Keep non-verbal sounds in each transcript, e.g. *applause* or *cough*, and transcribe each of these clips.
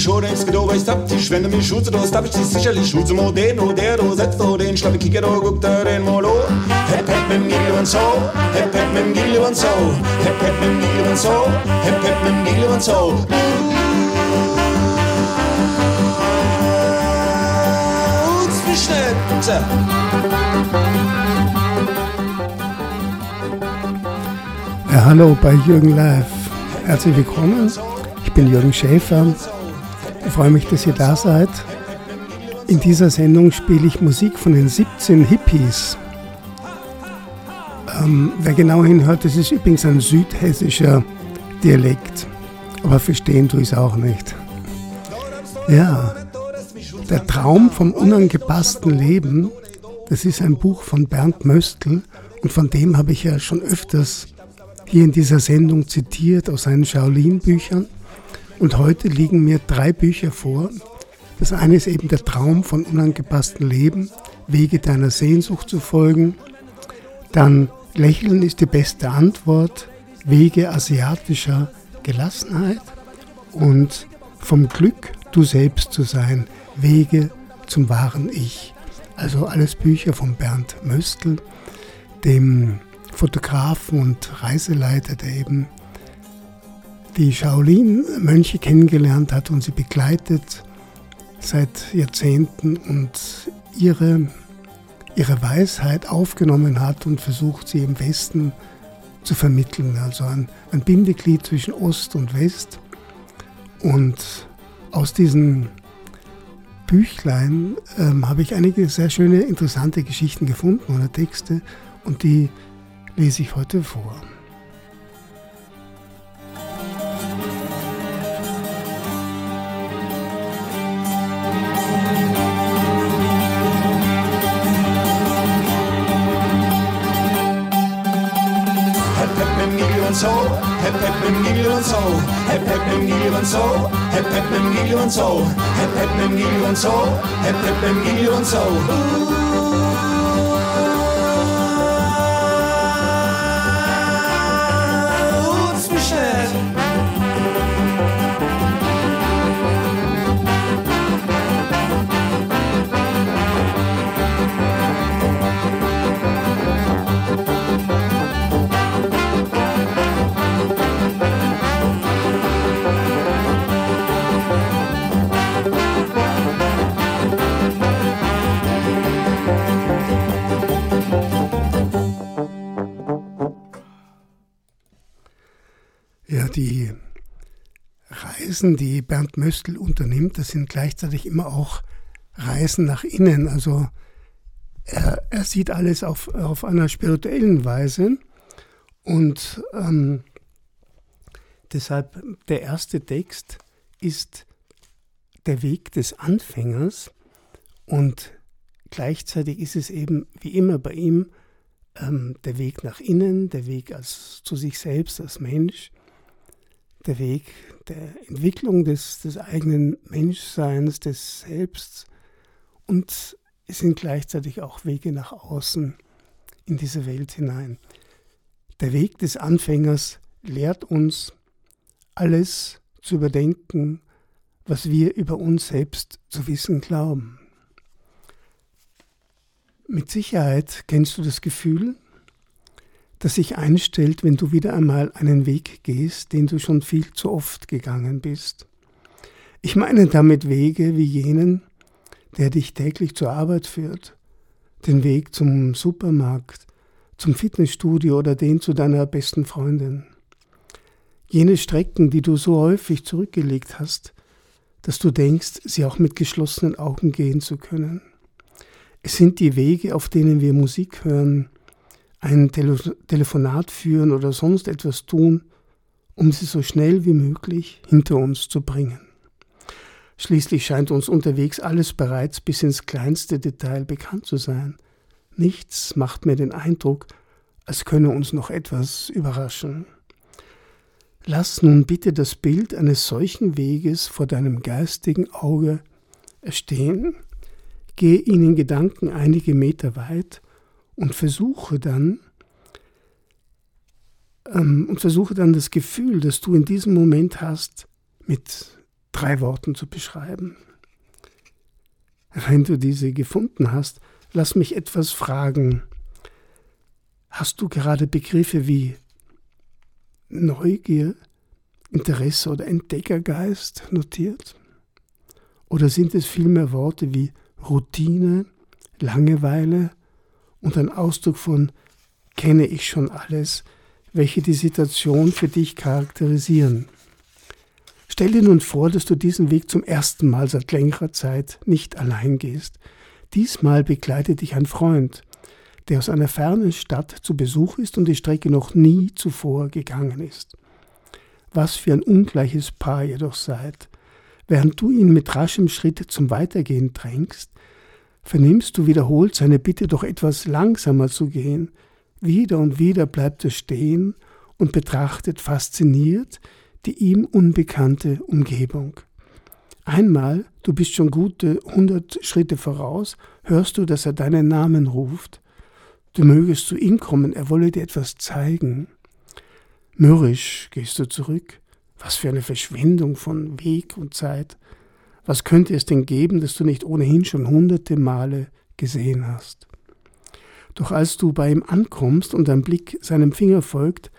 Ich schon denkst du, weißt taktisch, wenn du mich schutzt, du hab ich dich sicherlich schutz. Modern, oder du setzt du den schlappe Kicker, du guckt da den Molo. Hep, hep, mit dem Gilli und so, hep, hep, mit dem Gilli und so, hep, hep, mit dem Gilli und so, hep, hep, mit dem Gilli und so. Ja, hallo bei Jürgen Live. Herzlich willkommen. Ich bin Jürgen Schäfer. Ich freue mich, dass ihr da seid. In dieser Sendung spiele ich Musik von den 17 Hippies. Ähm, wer genau hinhört, das ist übrigens ein südhessischer Dialekt. Aber verstehen tue ich es auch nicht. Ja, der Traum vom unangepassten Leben, das ist ein Buch von Bernd Möstl und von dem habe ich ja schon öfters hier in dieser Sendung zitiert aus seinen Shaolin-Büchern. Und heute liegen mir drei Bücher vor. Das eine ist eben der Traum von unangepasstem Leben, Wege deiner Sehnsucht zu folgen. Dann Lächeln ist die beste Antwort, Wege asiatischer Gelassenheit. Und vom Glück, du selbst zu sein, Wege zum wahren Ich. Also alles Bücher von Bernd Möstl, dem Fotografen und Reiseleiter, der eben die Shaolin-Mönche kennengelernt hat und sie begleitet seit Jahrzehnten und ihre, ihre Weisheit aufgenommen hat und versucht, sie im Westen zu vermitteln. Also ein, ein Bindeglied zwischen Ost und West. Und aus diesen Büchlein ähm, habe ich einige sehr schöne, interessante Geschichten gefunden oder Texte und die lese ich heute vor. Mit Gili und so, hep hep mit Gili und so, hep hep mit Gili und so, hep hep mit Gili und so, hep hep mit Gili und so. Tut's die Reisen, die Bernd Möstl unternimmt, das sind gleichzeitig immer auch Reisen nach innen. Also er, er sieht alles auf, auf einer spirituellen Weise. Und ähm, deshalb der erste Text ist der Weg des Anfängers. Und gleichzeitig ist es eben wie immer bei ihm ähm, der Weg nach innen, der Weg als, zu sich selbst als Mensch der Weg der Entwicklung des, des eigenen Menschseins, des Selbst und es sind gleichzeitig auch Wege nach außen in diese Welt hinein. Der Weg des Anfängers lehrt uns, alles zu überdenken, was wir über uns selbst zu wissen glauben. Mit Sicherheit kennst du das Gefühl, das sich einstellt, wenn du wieder einmal einen Weg gehst, den du schon viel zu oft gegangen bist. Ich meine damit Wege wie jenen, der dich täglich zur Arbeit führt, den Weg zum Supermarkt, zum Fitnessstudio oder den zu deiner besten Freundin. Jene Strecken, die du so häufig zurückgelegt hast, dass du denkst, sie auch mit geschlossenen Augen gehen zu können. Es sind die Wege, auf denen wir Musik hören, ein Tele Telefonat führen oder sonst etwas tun, um sie so schnell wie möglich hinter uns zu bringen. Schließlich scheint uns unterwegs alles bereits bis ins kleinste Detail bekannt zu sein. Nichts macht mir den Eindruck, als könne uns noch etwas überraschen. Lass nun bitte das Bild eines solchen Weges vor deinem geistigen Auge erstehen, geh ihn in Gedanken einige Meter weit und versuche dann ähm, und versuche dann das Gefühl, das du in diesem Moment hast, mit drei Worten zu beschreiben. Wenn du diese gefunden hast, lass mich etwas fragen. Hast du gerade Begriffe wie Neugier, Interesse oder Entdeckergeist notiert? Oder sind es vielmehr Worte wie Routine, Langeweile und ein Ausdruck von kenne ich schon alles, welche die Situation für dich charakterisieren? Stell dir nun vor, dass du diesen Weg zum ersten Mal seit längerer Zeit nicht allein gehst. Diesmal begleitet dich ein Freund, der aus einer fernen Stadt zu Besuch ist und die Strecke noch nie zuvor gegangen ist. Was für ein ungleiches Paar ihr doch seid. Während du ihn mit raschem Schritt zum Weitergehen drängst, vernimmst du wiederholt seine Bitte, doch etwas langsamer zu gehen. Wieder und wieder bleibt er stehen und betrachtet fasziniert, die ihm unbekannte Umgebung. Einmal, du bist schon gute hundert Schritte voraus, hörst du, dass er deinen Namen ruft. Du mögest zu ihm kommen, er wolle dir etwas zeigen. Mürrisch gehst du zurück. Was für eine Verschwendung von Weg und Zeit. Was könnte es denn geben, das du nicht ohnehin schon hunderte Male gesehen hast? Doch als du bei ihm ankommst und dein Blick seinem Finger folgt,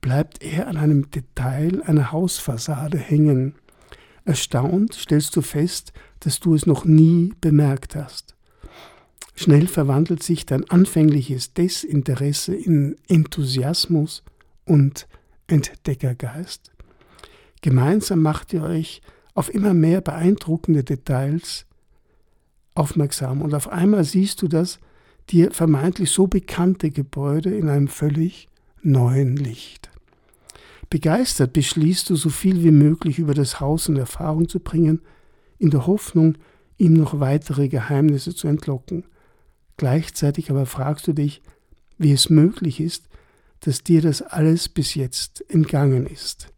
bleibt er an einem Detail einer Hausfassade hängen. Erstaunt stellst du fest, dass du es noch nie bemerkt hast. Schnell verwandelt sich dein anfängliches Desinteresse in Enthusiasmus und Entdeckergeist. Gemeinsam macht ihr euch auf immer mehr beeindruckende Details aufmerksam und auf einmal siehst du das dir vermeintlich so bekannte Gebäude in einem völlig neuen Licht. Begeistert beschließt du, so viel wie möglich über das Haus in Erfahrung zu bringen, in der Hoffnung, ihm noch weitere Geheimnisse zu entlocken. Gleichzeitig aber fragst du dich, wie es möglich ist, dass dir das alles bis jetzt entgangen ist.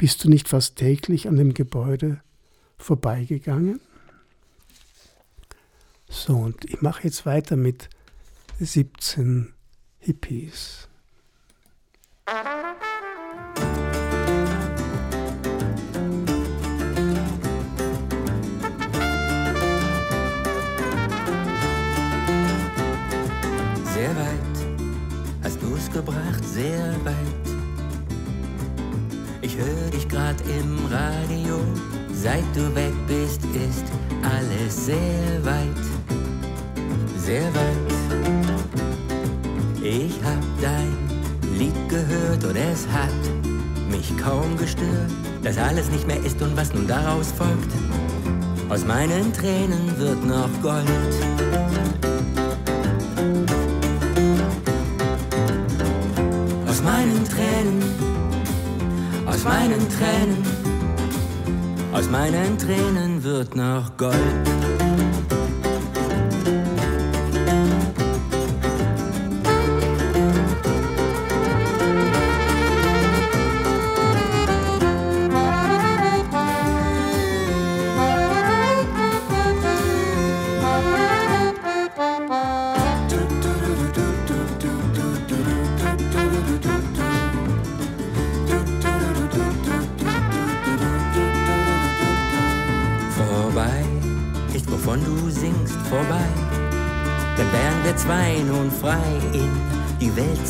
Bist du nicht fast täglich an dem Gebäude vorbeigegangen? So, und ich mache jetzt weiter mit 17 Hippies. gebracht, sehr weit. Höre dich grad im Radio, seit du weg bist, ist alles sehr weit, sehr weit. Ich hab dein Lied gehört und es hat mich kaum gestört, dass alles nicht mehr ist und was nun daraus folgt. Aus meinen Tränen wird noch Gold. meinen Tränen, aus meinen Tränen, aus meinen Tränen wird noch Gold.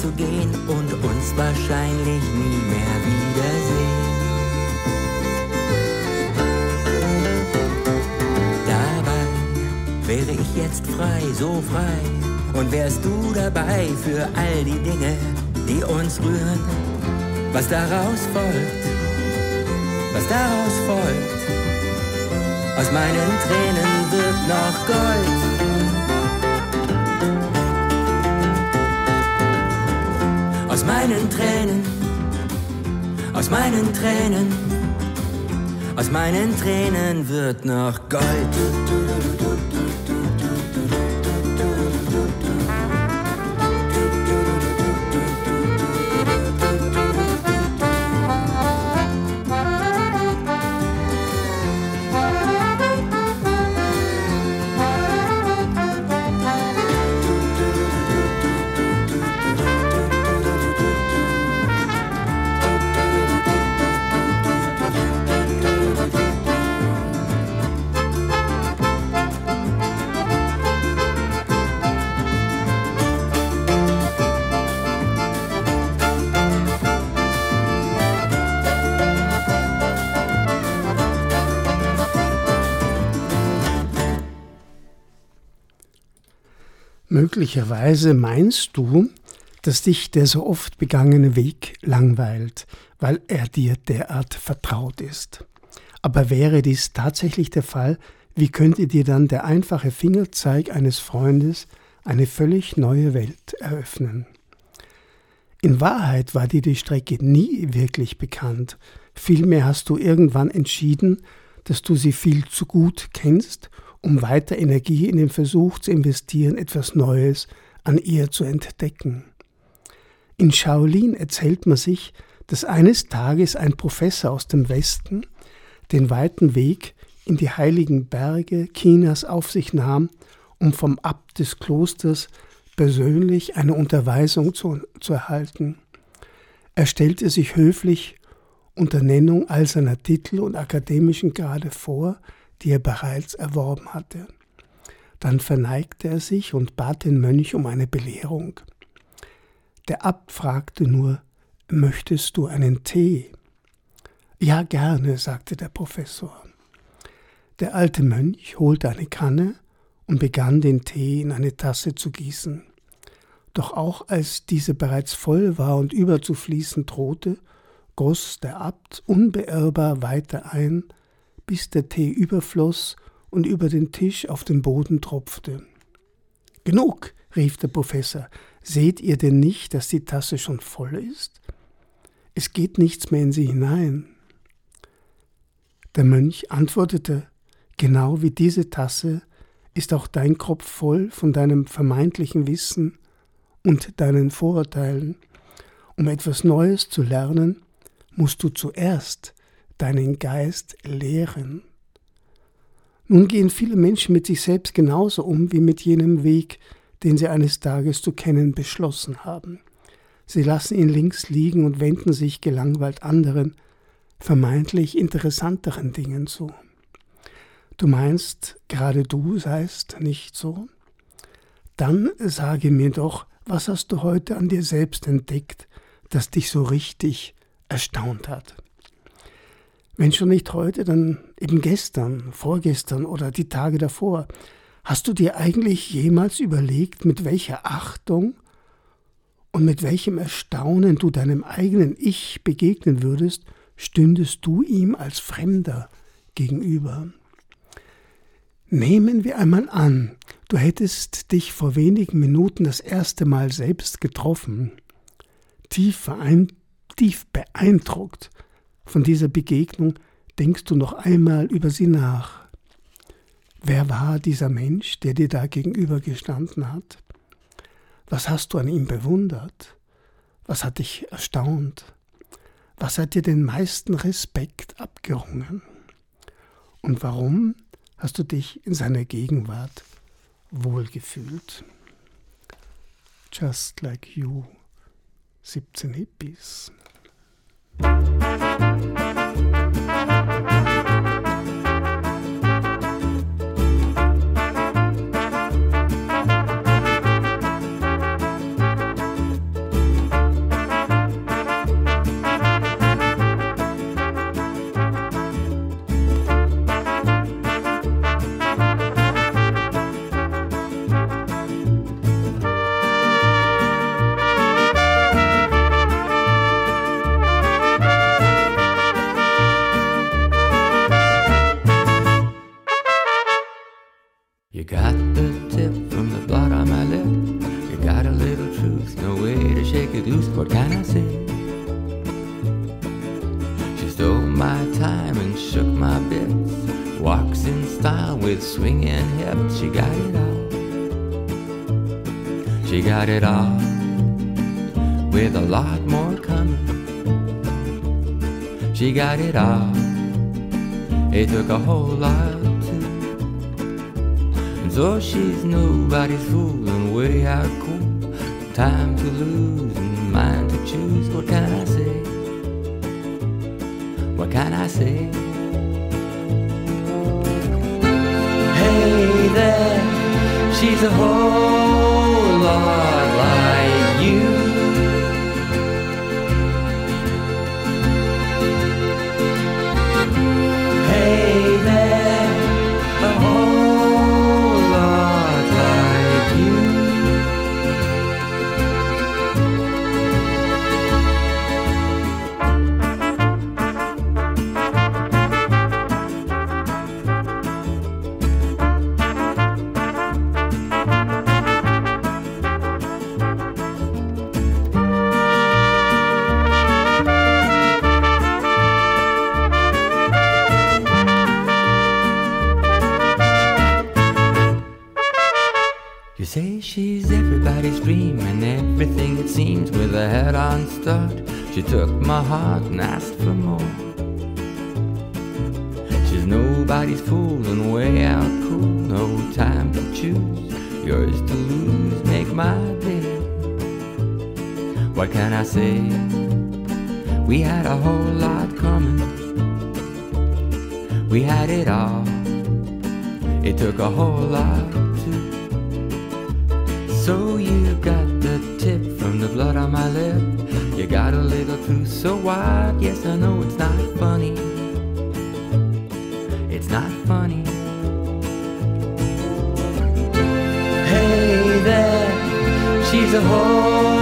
Zu gehen und uns wahrscheinlich nie mehr wiedersehen. Dabei wäre ich jetzt frei, so frei. Und wärst du dabei für all die Dinge, die uns rühren, was daraus folgt, was daraus folgt. Aus meinen Tränen wird noch Gold. Aus meinen Tränen, aus meinen Tränen, aus meinen Tränen wird noch Gold. Möglicherweise meinst du, dass dich der so oft begangene Weg langweilt, weil er dir derart vertraut ist. Aber wäre dies tatsächlich der Fall, wie könnte dir dann der einfache Fingerzeig eines Freundes eine völlig neue Welt eröffnen? In Wahrheit war dir die Strecke nie wirklich bekannt, vielmehr hast du irgendwann entschieden, dass du sie viel zu gut kennst, um weiter Energie in den Versuch zu investieren, etwas Neues an ihr zu entdecken. In Shaolin erzählt man sich, dass eines Tages ein Professor aus dem Westen den weiten Weg in die heiligen Berge Chinas auf sich nahm, um vom Abt des Klosters persönlich eine Unterweisung zu, zu erhalten. Er stellte sich höflich unter Nennung all seiner Titel und akademischen Grade vor, die er bereits erworben hatte. Dann verneigte er sich und bat den Mönch um eine Belehrung. Der Abt fragte nur, möchtest du einen Tee? Ja, gerne, sagte der Professor. Der alte Mönch holte eine Kanne und begann den Tee in eine Tasse zu gießen. Doch auch als diese bereits voll war und überzufließen drohte, goss der Abt unbeirrbar weiter ein, bis der Tee überfloss und über den Tisch auf den Boden tropfte. Genug, rief der Professor, Seht ihr denn nicht, dass die Tasse schon voll ist? Es geht nichts mehr in sie hinein. Der Mönch antwortete, genau wie diese Tasse ist auch dein Kopf voll von deinem vermeintlichen Wissen und deinen Vorurteilen. Um etwas Neues zu lernen, musst du zuerst deinen Geist lehren. Nun gehen viele Menschen mit sich selbst genauso um wie mit jenem Weg, den sie eines Tages zu kennen beschlossen haben. Sie lassen ihn links liegen und wenden sich gelangweilt anderen, vermeintlich interessanteren Dingen zu. Du meinst, gerade du seist nicht so? Dann sage mir doch, was hast du heute an dir selbst entdeckt, das dich so richtig erstaunt hat? Wenn schon nicht heute, dann eben gestern, vorgestern oder die Tage davor. Hast du dir eigentlich jemals überlegt, mit welcher Achtung und mit welchem Erstaunen du deinem eigenen Ich begegnen würdest, stündest du ihm als Fremder gegenüber? Nehmen wir einmal an, du hättest dich vor wenigen Minuten das erste Mal selbst getroffen, tief, tief beeindruckt von dieser Begegnung, denkst du noch einmal über sie nach. Wer war dieser Mensch, der dir da gegenüber gestanden hat? Was hast du an ihm bewundert? Was hat dich erstaunt? Was hat dir den meisten Respekt abgerungen? Und warum hast du dich in seiner Gegenwart wohlgefühlt? Just like you, 17 Hippies. Música What can I say? She stole my time and shook my bits. Walks in style with swinging hips. She got it all. She got it all. With a lot more coming. She got it all. It took a whole lot too. And so she's nobody's fool and way out cool. Time to lose mind to choose. What can I say? What can I say? Hey there, she's a whole lot She took my heart and asked for more. She's nobody's fool and way out cool, no time to choose. Yours to lose, make my day. What can I say? We had a whole lot coming. We had it all. It took a whole lot so you got the tip from the blood on my lip. A truth so wide. Yes, I know it's not funny. It's not funny. Hey there, she's a whole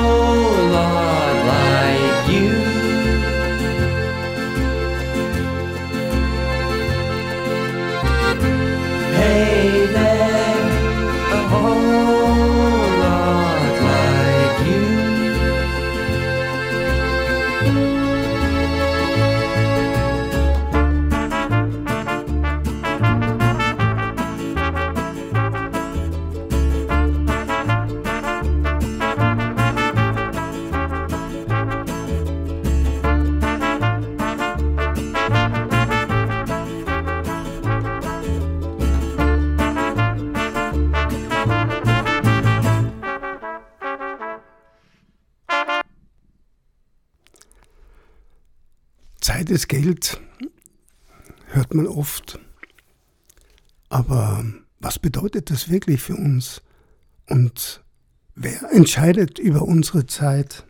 Geld, hört man oft. Aber was bedeutet das wirklich für uns? Und wer entscheidet über unsere Zeit?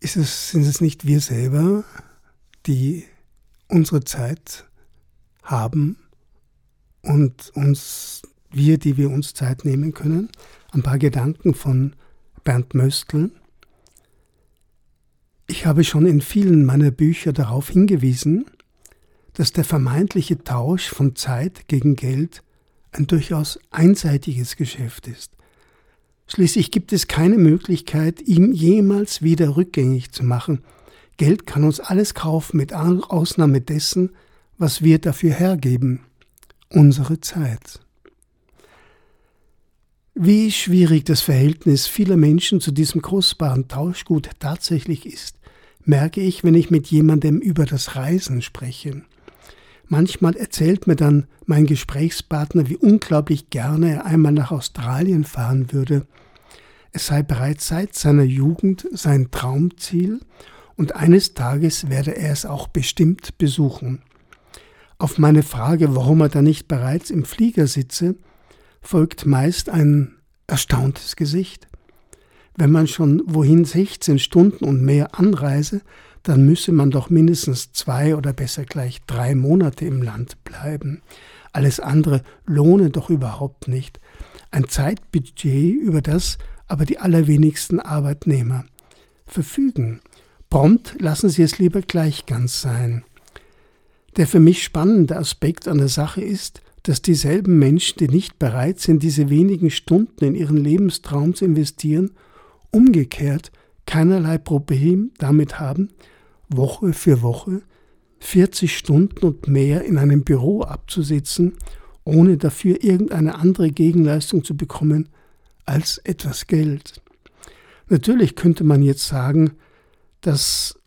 Ist es, sind es nicht wir selber, die unsere Zeit haben und uns, wir, die wir uns Zeit nehmen können? Ein paar Gedanken von Bernd Möstl. Ich habe schon in vielen meiner Bücher darauf hingewiesen, dass der vermeintliche Tausch von Zeit gegen Geld ein durchaus einseitiges Geschäft ist. Schließlich gibt es keine Möglichkeit, ihm jemals wieder rückgängig zu machen. Geld kann uns alles kaufen, mit Ausnahme dessen, was wir dafür hergeben, unsere Zeit. Wie schwierig das Verhältnis vieler Menschen zu diesem kostbaren Tauschgut tatsächlich ist, merke ich, wenn ich mit jemandem über das Reisen spreche. Manchmal erzählt mir dann mein Gesprächspartner, wie unglaublich gerne er einmal nach Australien fahren würde. Es sei bereits seit seiner Jugend sein Traumziel und eines Tages werde er es auch bestimmt besuchen. Auf meine Frage, warum er da nicht bereits im Flieger sitze, folgt meist ein erstauntes Gesicht. Wenn man schon wohin 16 Stunden und mehr anreise, dann müsse man doch mindestens zwei oder besser gleich drei Monate im Land bleiben. Alles andere lohne doch überhaupt nicht. Ein Zeitbudget, über das aber die allerwenigsten Arbeitnehmer verfügen. Prompt lassen Sie es lieber gleich ganz sein. Der für mich spannende Aspekt an der Sache ist, dass dieselben Menschen, die nicht bereit sind, diese wenigen Stunden in ihren Lebenstraum zu investieren, umgekehrt keinerlei Problem damit haben, Woche für Woche 40 Stunden und mehr in einem Büro abzusitzen, ohne dafür irgendeine andere Gegenleistung zu bekommen als etwas Geld. Natürlich könnte man jetzt sagen, dass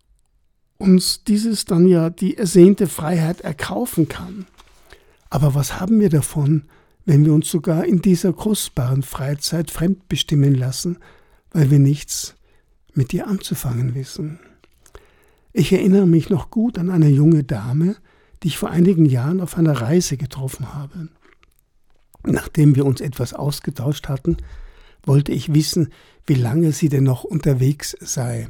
uns dieses dann ja die ersehnte Freiheit erkaufen kann. Aber was haben wir davon, wenn wir uns sogar in dieser kostbaren Freizeit fremdbestimmen lassen, weil wir nichts mit ihr anzufangen wissen? Ich erinnere mich noch gut an eine junge Dame, die ich vor einigen Jahren auf einer Reise getroffen habe. Nachdem wir uns etwas ausgetauscht hatten, wollte ich wissen, wie lange sie denn noch unterwegs sei.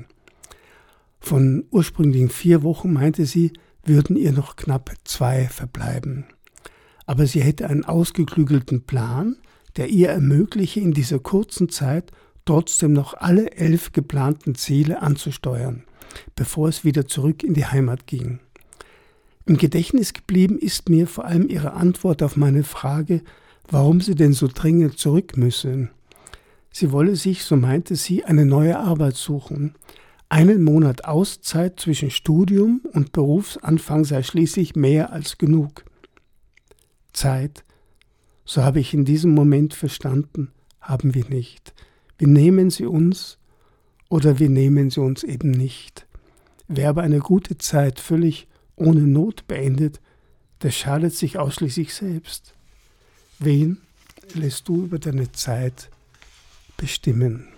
Von ursprünglichen vier Wochen meinte sie, würden ihr noch knapp zwei verbleiben aber sie hätte einen ausgeklügelten Plan, der ihr ermögliche, in dieser kurzen Zeit trotzdem noch alle elf geplanten Ziele anzusteuern, bevor es wieder zurück in die Heimat ging. Im Gedächtnis geblieben ist mir vor allem ihre Antwort auf meine Frage, warum sie denn so dringend zurück müsse. Sie wolle sich, so meinte sie, eine neue Arbeit suchen. Einen Monat Auszeit zwischen Studium und Berufsanfang sei schließlich mehr als genug. Zeit so habe ich in diesem Moment verstanden, haben wir nicht. Wir nehmen sie uns oder wir nehmen sie uns eben nicht. Wer aber eine gute Zeit völlig ohne Not beendet, der schadet sich ausschließlich selbst. Wen lässt du über deine Zeit bestimmen?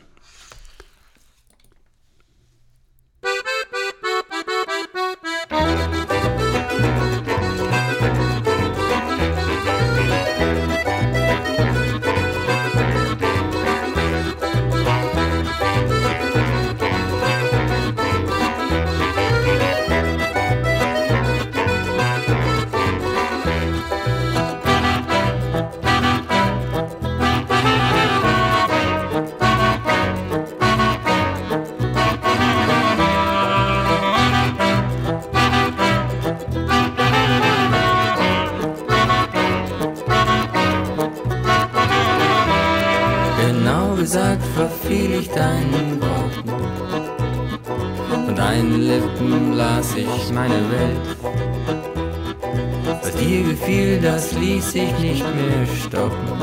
Das ließ sich nicht mehr stoppen.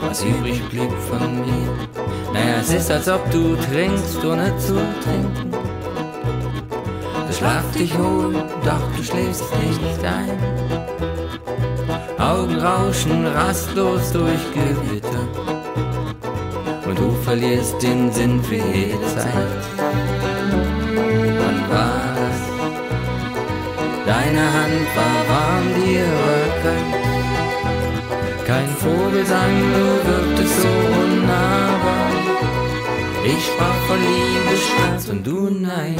Was übrig blieb von mir, naja, es ist, als ob du trinkst, ohne zu trinken. Der Schlaf dich holt, doch du schläfst nicht ein. Augen rauschen rastlos durch Gewitter. Und du verlierst den Sinn für jede Zeit. Wann war Deine Hand war warm, dir war kalt. Kein Vogelsang, du wirktest so unnahbar. Ich sprach von Liebe, Schmerz und du nein.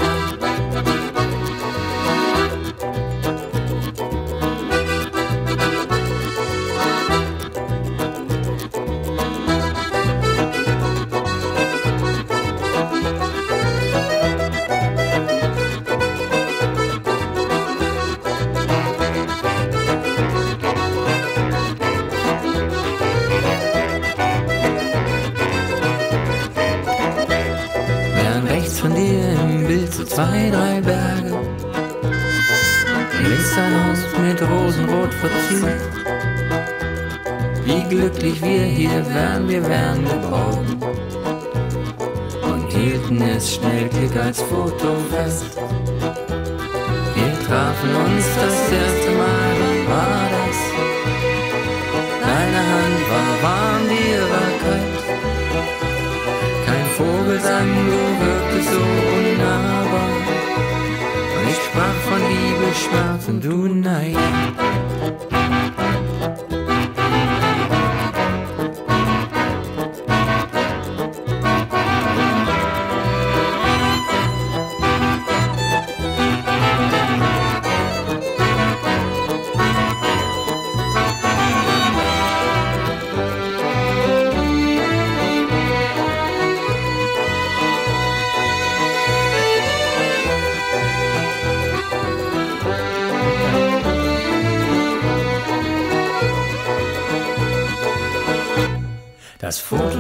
Wie glücklich wir hier wären, wir wären geborgen. Und hielten es schnell klick als Foto fest. Wir trafen uns das erste Mal, wann war das? Deine Hand war warm, dir war kalt. Kein Vogelsang, du wirktest so unnahbar. Und ich sprach von Liebe, Schmerz und du Nein.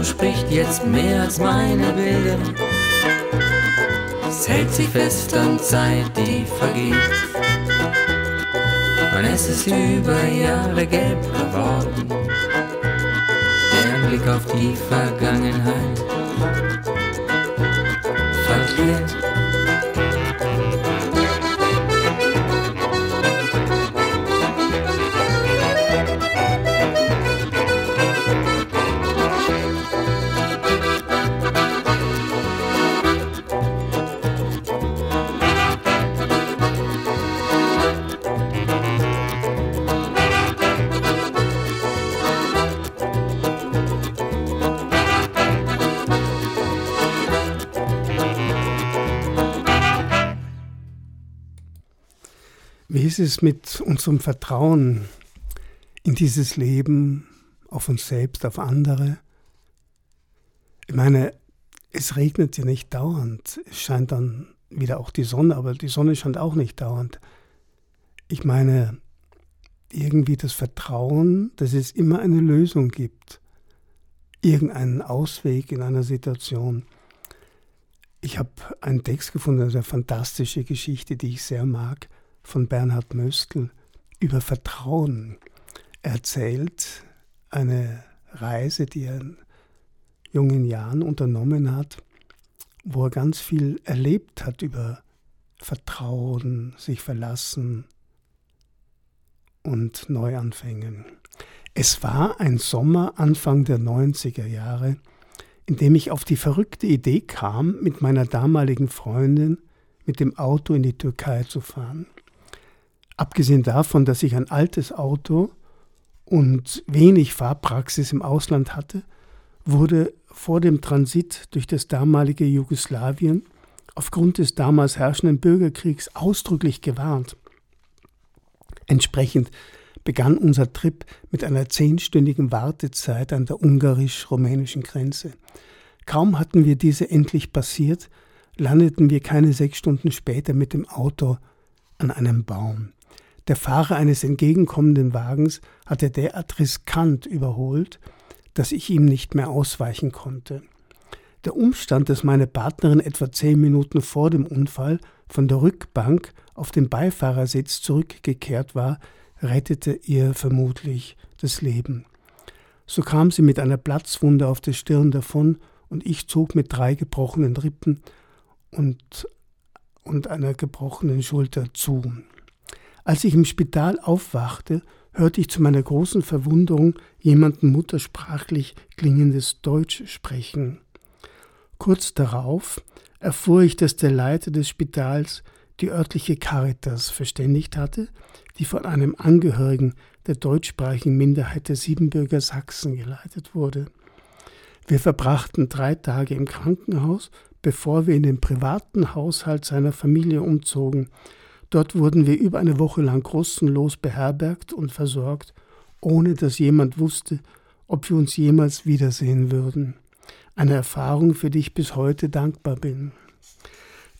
Spricht jetzt mehr als meine Bilder. Es hält sich fest an Zeit, die vergeht. Und es ist über Jahre gelb geworden. Der Blick auf die Vergangenheit verliert. Es mit unserem Vertrauen in dieses Leben, auf uns selbst, auf andere? Ich meine, es regnet ja nicht dauernd. Es scheint dann wieder auch die Sonne, aber die Sonne scheint auch nicht dauernd. Ich meine, irgendwie das Vertrauen, dass es immer eine Lösung gibt, irgendeinen Ausweg in einer Situation. Ich habe einen Text gefunden, eine fantastische Geschichte, die ich sehr mag von Bernhard Möstl über Vertrauen erzählt. eine Reise, die er in jungen Jahren unternommen hat, wo er ganz viel erlebt hat über Vertrauen, sich verlassen und Neuanfängen. Es war ein Sommer Anfang der 90er Jahre, in dem ich auf die verrückte Idee kam, mit meiner damaligen Freundin mit dem Auto in die Türkei zu fahren. Abgesehen davon, dass ich ein altes Auto und wenig Fahrpraxis im Ausland hatte, wurde vor dem Transit durch das damalige Jugoslawien aufgrund des damals herrschenden Bürgerkriegs ausdrücklich gewarnt. Entsprechend begann unser Trip mit einer zehnstündigen Wartezeit an der ungarisch-rumänischen Grenze. Kaum hatten wir diese endlich passiert, landeten wir keine sechs Stunden später mit dem Auto an einem Baum. Der Fahrer eines entgegenkommenden Wagens hatte derart riskant überholt, dass ich ihm nicht mehr ausweichen konnte. Der Umstand, dass meine Partnerin etwa zehn Minuten vor dem Unfall von der Rückbank auf den Beifahrersitz zurückgekehrt war, rettete ihr vermutlich das Leben. So kam sie mit einer Platzwunde auf der Stirn davon und ich zog mit drei gebrochenen Rippen und, und einer gebrochenen Schulter zu. Als ich im Spital aufwachte, hörte ich zu meiner großen Verwunderung jemanden muttersprachlich klingendes Deutsch sprechen. Kurz darauf erfuhr ich, dass der Leiter des Spitals die örtliche Caritas verständigt hatte, die von einem Angehörigen der deutschsprachigen Minderheit der Siebenbürger Sachsen geleitet wurde. Wir verbrachten drei Tage im Krankenhaus, bevor wir in den privaten Haushalt seiner Familie umzogen. Dort wurden wir über eine Woche lang kostenlos beherbergt und versorgt, ohne dass jemand wusste, ob wir uns jemals wiedersehen würden. Eine Erfahrung, für die ich bis heute dankbar bin.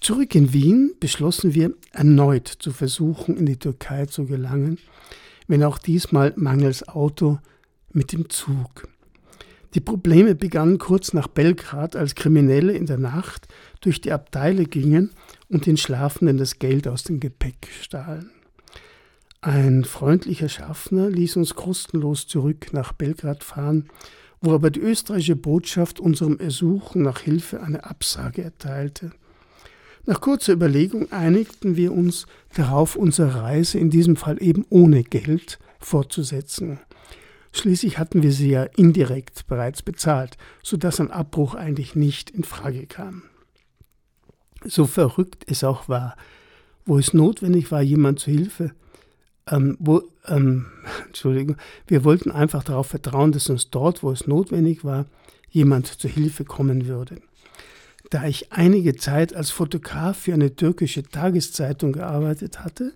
Zurück in Wien beschlossen wir erneut zu versuchen, in die Türkei zu gelangen, wenn auch diesmal mangels Auto mit dem Zug. Die Probleme begannen kurz nach Belgrad, als Kriminelle in der Nacht durch die Abteile gingen und den Schlafenden das Geld aus dem Gepäck stahlen. Ein freundlicher Schaffner ließ uns kostenlos zurück nach Belgrad fahren, wo aber die österreichische Botschaft unserem Ersuchen nach Hilfe eine Absage erteilte. Nach kurzer Überlegung einigten wir uns darauf, unsere Reise in diesem Fall eben ohne Geld fortzusetzen. Schließlich hatten wir sie ja indirekt bereits bezahlt, sodass ein Abbruch eigentlich nicht in Frage kam. So verrückt es auch war, wo es notwendig war, jemand zu Hilfe, ähm, wo, ähm, *laughs* Entschuldigung, wir wollten einfach darauf vertrauen, dass uns dort, wo es notwendig war, jemand zu Hilfe kommen würde. Da ich einige Zeit als Fotograf für eine türkische Tageszeitung gearbeitet hatte,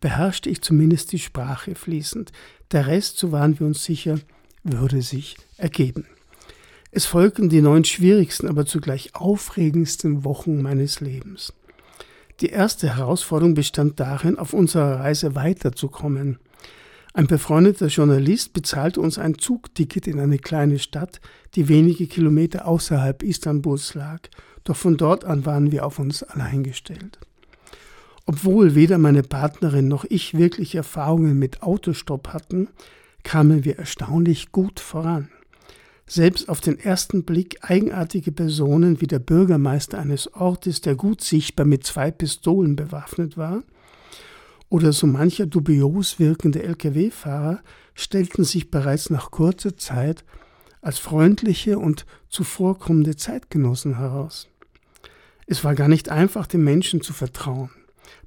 beherrschte ich zumindest die Sprache fließend. Der Rest, so waren wir uns sicher, würde sich ergeben. Es folgten die neun schwierigsten, aber zugleich aufregendsten Wochen meines Lebens. Die erste Herausforderung bestand darin, auf unserer Reise weiterzukommen. Ein befreundeter Journalist bezahlte uns ein Zugticket in eine kleine Stadt, die wenige Kilometer außerhalb Istanbuls lag, doch von dort an waren wir auf uns allein gestellt. Obwohl weder meine Partnerin noch ich wirklich Erfahrungen mit Autostopp hatten, kamen wir erstaunlich gut voran. Selbst auf den ersten Blick eigenartige Personen wie der Bürgermeister eines Ortes, der gut sichtbar mit zwei Pistolen bewaffnet war, oder so mancher dubios wirkende Lkw-Fahrer stellten sich bereits nach kurzer Zeit als freundliche und zuvorkommende Zeitgenossen heraus. Es war gar nicht einfach, den Menschen zu vertrauen,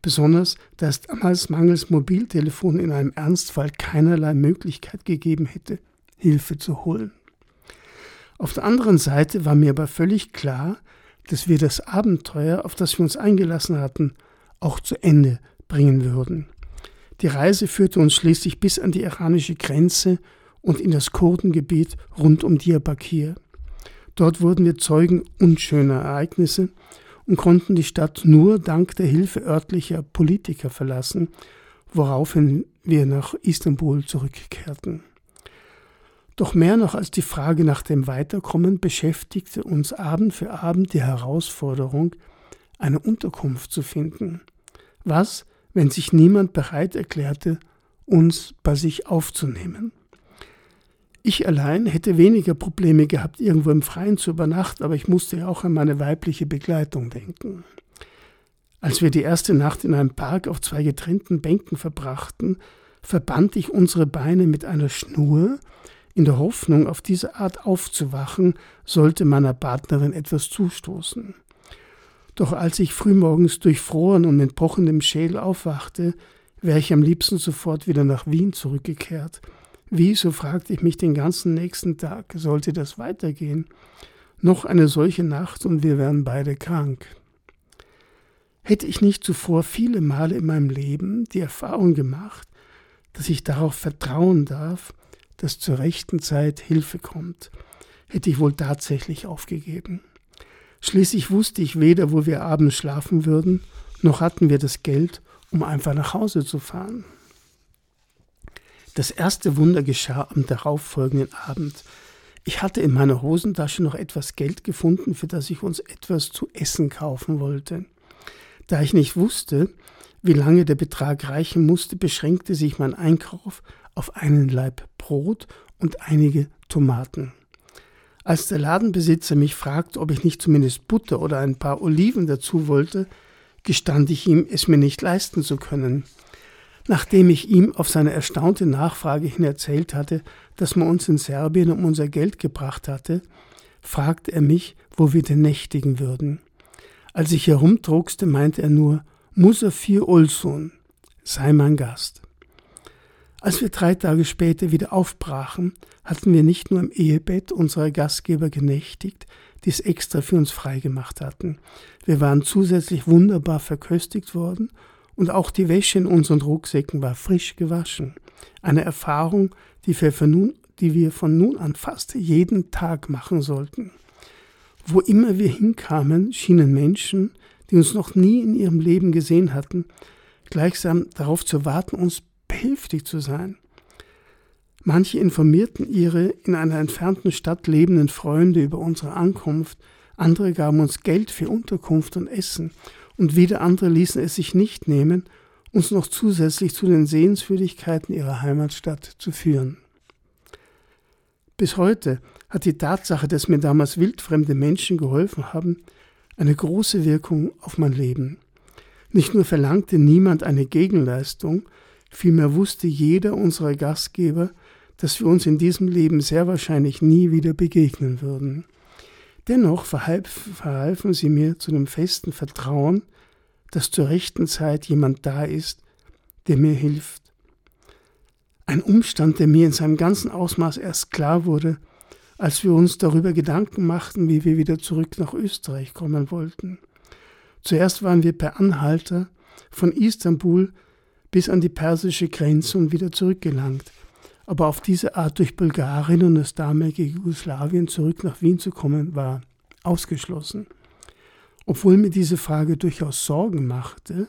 besonders da es damals mangels Mobiltelefon in einem Ernstfall keinerlei Möglichkeit gegeben hätte, Hilfe zu holen. Auf der anderen Seite war mir aber völlig klar, dass wir das Abenteuer, auf das wir uns eingelassen hatten, auch zu Ende bringen würden. Die Reise führte uns schließlich bis an die iranische Grenze und in das Kurdengebiet rund um Diyarbakir. Dort wurden wir Zeugen unschöner Ereignisse und konnten die Stadt nur dank der Hilfe örtlicher Politiker verlassen, woraufhin wir nach Istanbul zurückkehrten. Doch mehr noch als die Frage nach dem Weiterkommen beschäftigte uns Abend für Abend die Herausforderung, eine Unterkunft zu finden. Was, wenn sich niemand bereit erklärte, uns bei sich aufzunehmen. Ich allein hätte weniger Probleme gehabt, irgendwo im Freien zu übernachten, aber ich musste ja auch an meine weibliche Begleitung denken. Als wir die erste Nacht in einem Park auf zwei getrennten Bänken verbrachten, verband ich unsere Beine mit einer Schnur, in der Hoffnung, auf diese Art aufzuwachen, sollte meiner Partnerin etwas zustoßen. Doch als ich frühmorgens durchfroren und mit pochendem Schädel aufwachte, wäre ich am liebsten sofort wieder nach Wien zurückgekehrt. Wie, so fragte ich mich den ganzen nächsten Tag, sollte das weitergehen? Noch eine solche Nacht und wir wären beide krank. Hätte ich nicht zuvor viele Male in meinem Leben die Erfahrung gemacht, dass ich darauf vertrauen darf, dass zur rechten Zeit Hilfe kommt, hätte ich wohl tatsächlich aufgegeben. Schließlich wusste ich weder, wo wir abends schlafen würden, noch hatten wir das Geld, um einfach nach Hause zu fahren. Das erste Wunder geschah am darauffolgenden Abend. Ich hatte in meiner Hosentasche noch etwas Geld gefunden, für das ich uns etwas zu essen kaufen wollte. Da ich nicht wusste, wie lange der Betrag reichen musste, beschränkte sich mein Einkauf auf einen Laib Brot und einige Tomaten. Als der Ladenbesitzer mich fragte, ob ich nicht zumindest Butter oder ein paar Oliven dazu wollte, gestand ich ihm, es mir nicht leisten zu können. Nachdem ich ihm auf seine erstaunte Nachfrage hin erzählt hatte, dass man uns in Serbien um unser Geld gebracht hatte, fragte er mich, wo wir denn nächtigen würden. Als ich herumdruckste, meinte er nur, Musafir Olsun, sei mein Gast. Als wir drei Tage später wieder aufbrachen, hatten wir nicht nur im Ehebett unserer Gastgeber genächtigt, die es extra für uns freigemacht hatten. Wir waren zusätzlich wunderbar verköstigt worden und auch die Wäsche in unseren Rucksäcken war frisch gewaschen. Eine Erfahrung, die wir, von nun, die wir von nun an fast jeden Tag machen sollten. Wo immer wir hinkamen, schienen Menschen, die uns noch nie in ihrem Leben gesehen hatten, gleichsam darauf zu warten, uns behilflich zu sein. Manche informierten ihre in einer entfernten Stadt lebenden Freunde über unsere Ankunft, andere gaben uns Geld für Unterkunft und Essen, und wieder andere ließen es sich nicht nehmen, uns noch zusätzlich zu den Sehenswürdigkeiten ihrer Heimatstadt zu führen. Bis heute hat die Tatsache, dass mir damals wildfremde Menschen geholfen haben, eine große Wirkung auf mein Leben. Nicht nur verlangte niemand eine Gegenleistung, Vielmehr wusste jeder unserer Gastgeber, dass wir uns in diesem Leben sehr wahrscheinlich nie wieder begegnen würden. Dennoch verhalfen sie mir zu dem festen Vertrauen, dass zur rechten Zeit jemand da ist, der mir hilft. Ein Umstand, der mir in seinem ganzen Ausmaß erst klar wurde, als wir uns darüber Gedanken machten, wie wir wieder zurück nach Österreich kommen wollten. Zuerst waren wir per Anhalter von Istanbul bis an die persische Grenze und wieder zurückgelangt. Aber auf diese Art durch Bulgarien und das damalige Jugoslawien zurück nach Wien zu kommen, war ausgeschlossen. Obwohl mir diese Frage durchaus Sorgen machte,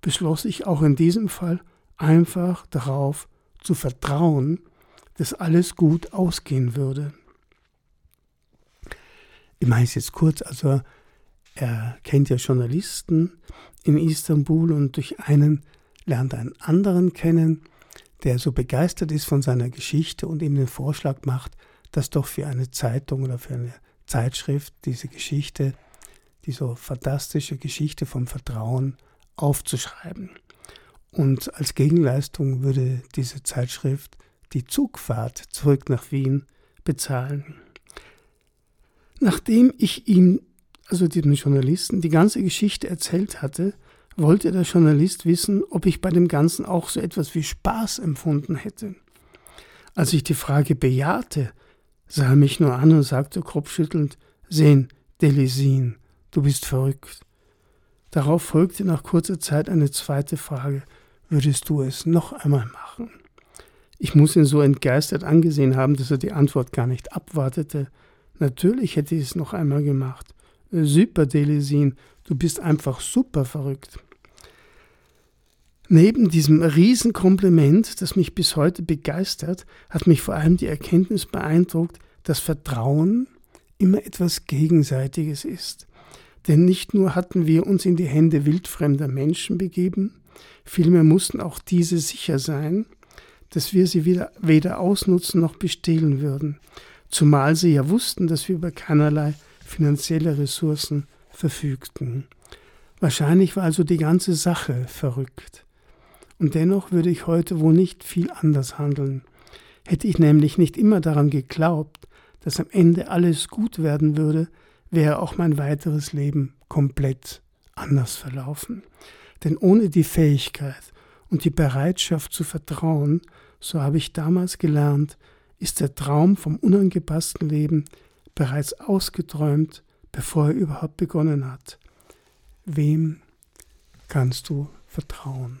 beschloss ich auch in diesem Fall einfach darauf zu vertrauen, dass alles gut ausgehen würde. Ich meine es jetzt kurz, also er kennt ja Journalisten in Istanbul und durch einen lernt einen anderen kennen, der so begeistert ist von seiner Geschichte und ihm den Vorschlag macht, das doch für eine Zeitung oder für eine Zeitschrift, diese Geschichte, die so fantastische Geschichte vom Vertrauen aufzuschreiben. Und als Gegenleistung würde diese Zeitschrift die Zugfahrt zurück nach Wien bezahlen. Nachdem ich ihm, also dem Journalisten, die ganze Geschichte erzählt hatte, wollte der Journalist wissen, ob ich bei dem Ganzen auch so etwas wie Spaß empfunden hätte. Als ich die Frage bejahte, sah er mich nur an und sagte kopfschüttelnd, Sehen, Delisin, du bist verrückt. Darauf folgte nach kurzer Zeit eine zweite Frage, würdest du es noch einmal machen? Ich muss ihn so entgeistert angesehen haben, dass er die Antwort gar nicht abwartete. Natürlich hätte ich es noch einmal gemacht. Super, Delisin, du bist einfach super verrückt. Neben diesem Riesenkompliment, das mich bis heute begeistert, hat mich vor allem die Erkenntnis beeindruckt, dass Vertrauen immer etwas Gegenseitiges ist. Denn nicht nur hatten wir uns in die Hände wildfremder Menschen begeben, vielmehr mussten auch diese sicher sein, dass wir sie wieder, weder ausnutzen noch bestehlen würden, zumal sie ja wussten, dass wir über keinerlei finanzielle Ressourcen verfügten. Wahrscheinlich war also die ganze Sache verrückt. Und dennoch würde ich heute wohl nicht viel anders handeln. Hätte ich nämlich nicht immer daran geglaubt, dass am Ende alles gut werden würde, wäre auch mein weiteres Leben komplett anders verlaufen. Denn ohne die Fähigkeit und die Bereitschaft zu vertrauen, so habe ich damals gelernt, ist der Traum vom unangepassten Leben bereits ausgeträumt, bevor er überhaupt begonnen hat. Wem kannst du vertrauen?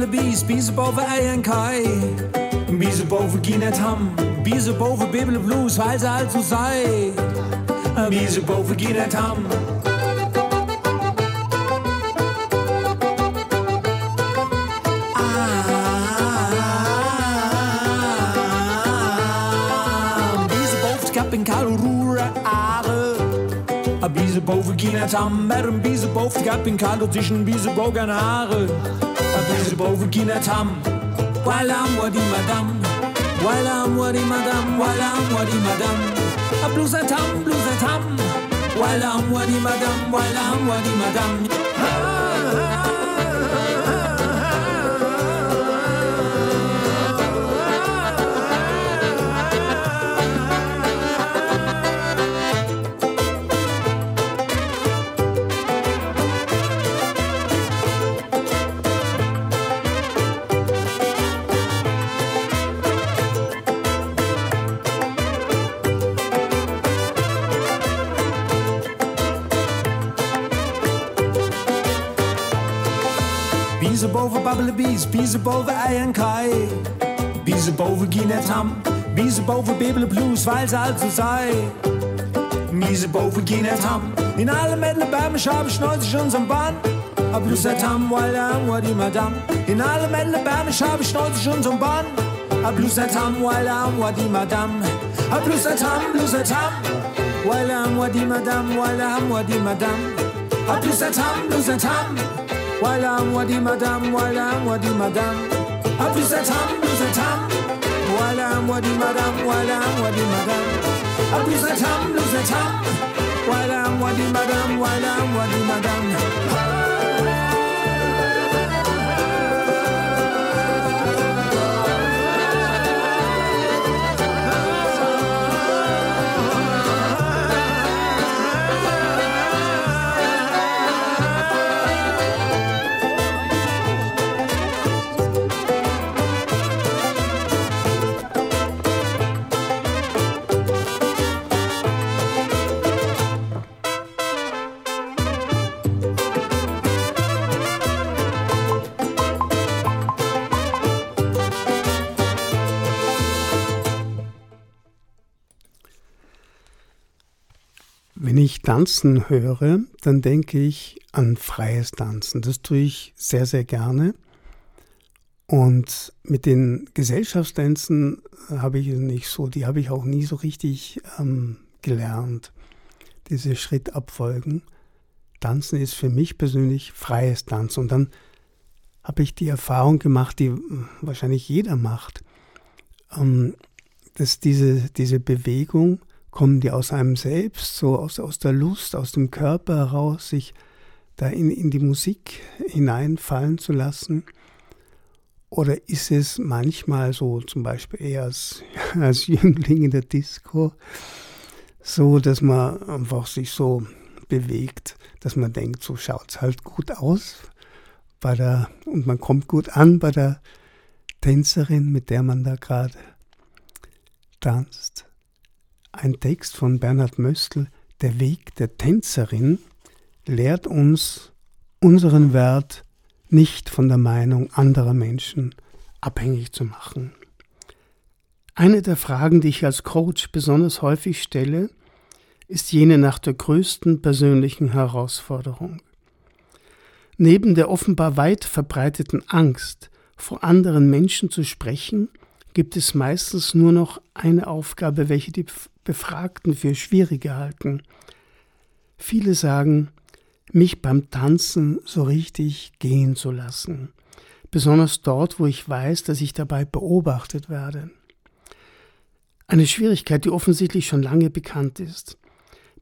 dubbele bies, biezen boven ei en kai. Biezen boven Ginet Ham, biezen boven Bibbele Blues, weil ze al zo zei. Biezen boven Ginet Ham. in Kalorura Aare. A Biese boven Ginet Ham, er een Biese boven, ik heb in Kalo tussen Biese bogen Haare. Haren. Bise boven Kinatam. Walam wadi madam. Walam wadi madam. Walam wadi madam. A bluesatam, bluesatam. Walam wadi madam. Walam wadi madam. babbelen bies, biezen boven ei en kai. Biezen boven Guinness ham, biezen boven Bibele Blues, weil ze so sei. Miese boven Guinness ham, in alle Mädle beim Schabe schnäuzt sich unserem Bahn. A Blues et ham, weil am, wa die Madame. In alle Mädle beim Schabe schnäuzt sich unserem Bahn. A Blues et ham, weil am, wa die Madame. A Blues et ham, Blues et ham, weil am, wa die Madame, weil am, wa die Madame. A Blues et ham, Blues et ham. Walam wadi madam, walam wadi madam. Apisatam, lusatam. Walam wadi madam, walam wadi madam. Apisatam, lusatam. Walam wadi madam, walam wadi madam. Tanzen höre, dann denke ich an freies Tanzen. Das tue ich sehr, sehr gerne. Und mit den Gesellschaftstänzen habe ich nicht so, die habe ich auch nie so richtig ähm, gelernt, diese Schrittabfolgen. Tanzen ist für mich persönlich freies Tanzen. Und dann habe ich die Erfahrung gemacht, die wahrscheinlich jeder macht, ähm, dass diese, diese Bewegung kommen die aus einem selbst, so aus, aus der Lust, aus dem Körper heraus, sich da in, in die Musik hineinfallen zu lassen? Oder ist es manchmal so, zum Beispiel eher als, *laughs* als Jüngling in der Disco, so, dass man einfach sich so bewegt, dass man denkt, so schaut es halt gut aus bei der, und man kommt gut an bei der Tänzerin, mit der man da gerade tanzt. Ein Text von Bernhard Möstl, Der Weg der Tänzerin, lehrt uns unseren Wert nicht von der Meinung anderer Menschen abhängig zu machen. Eine der Fragen, die ich als Coach besonders häufig stelle, ist jene nach der größten persönlichen Herausforderung. Neben der offenbar weit verbreiteten Angst, vor anderen Menschen zu sprechen, gibt es meistens nur noch eine Aufgabe, welche die Befragten für schwierig halten. Viele sagen, mich beim Tanzen so richtig gehen zu lassen, besonders dort, wo ich weiß, dass ich dabei beobachtet werde. Eine Schwierigkeit, die offensichtlich schon lange bekannt ist.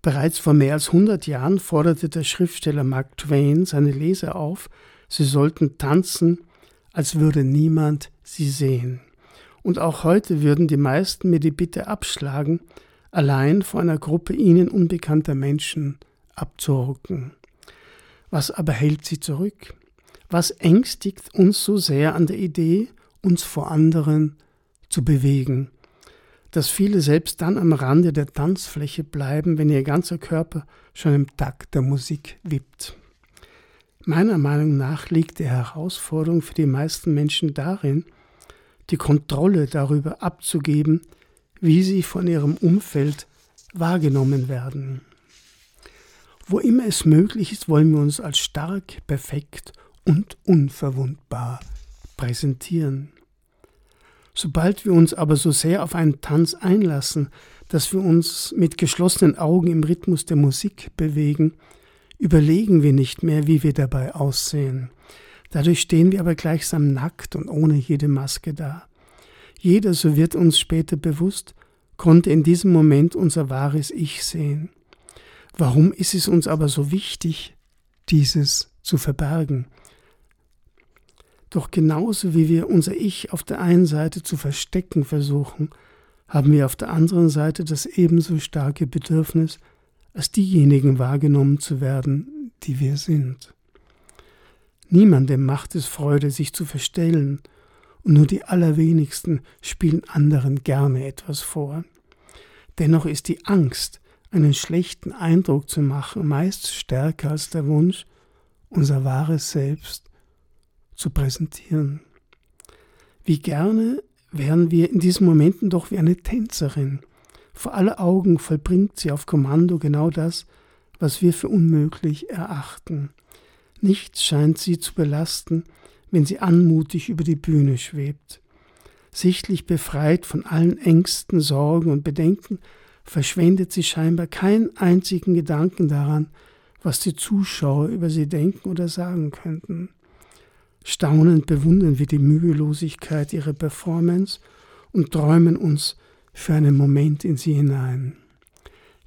Bereits vor mehr als 100 Jahren forderte der Schriftsteller Mark Twain seine Leser auf, sie sollten tanzen, als würde niemand sie sehen. Und auch heute würden die meisten mir die Bitte abschlagen, allein vor einer Gruppe ihnen unbekannter Menschen abzurücken. Was aber hält sie zurück? Was ängstigt uns so sehr an der Idee, uns vor anderen zu bewegen? dass viele selbst dann am Rande der Tanzfläche bleiben, wenn ihr ganzer Körper schon im Takt der Musik wippt. Meiner Meinung nach liegt die Herausforderung für die meisten Menschen darin, die Kontrolle darüber abzugeben, wie sie von ihrem Umfeld wahrgenommen werden. Wo immer es möglich ist, wollen wir uns als stark, perfekt und unverwundbar präsentieren. Sobald wir uns aber so sehr auf einen Tanz einlassen, dass wir uns mit geschlossenen Augen im Rhythmus der Musik bewegen, überlegen wir nicht mehr, wie wir dabei aussehen. Dadurch stehen wir aber gleichsam nackt und ohne jede Maske da. Jeder, so wird uns später bewusst, konnte in diesem Moment unser wahres Ich sehen. Warum ist es uns aber so wichtig, dieses zu verbergen? Doch genauso wie wir unser Ich auf der einen Seite zu verstecken versuchen, haben wir auf der anderen Seite das ebenso starke Bedürfnis, als diejenigen wahrgenommen zu werden, die wir sind. Niemandem macht es Freude, sich zu verstellen, und nur die allerwenigsten spielen anderen gerne etwas vor. Dennoch ist die Angst, einen schlechten Eindruck zu machen, meist stärker als der Wunsch, unser wahres Selbst zu präsentieren. Wie gerne wären wir in diesen Momenten doch wie eine Tänzerin. Vor aller Augen vollbringt sie auf Kommando genau das, was wir für unmöglich erachten. Nichts scheint sie zu belasten, wenn sie anmutig über die Bühne schwebt. Sichtlich befreit von allen Ängsten, Sorgen und Bedenken, verschwendet sie scheinbar keinen einzigen Gedanken daran, was die Zuschauer über sie denken oder sagen könnten. Staunend bewundern wir die Mühelosigkeit ihrer Performance und träumen uns für einen Moment in sie hinein.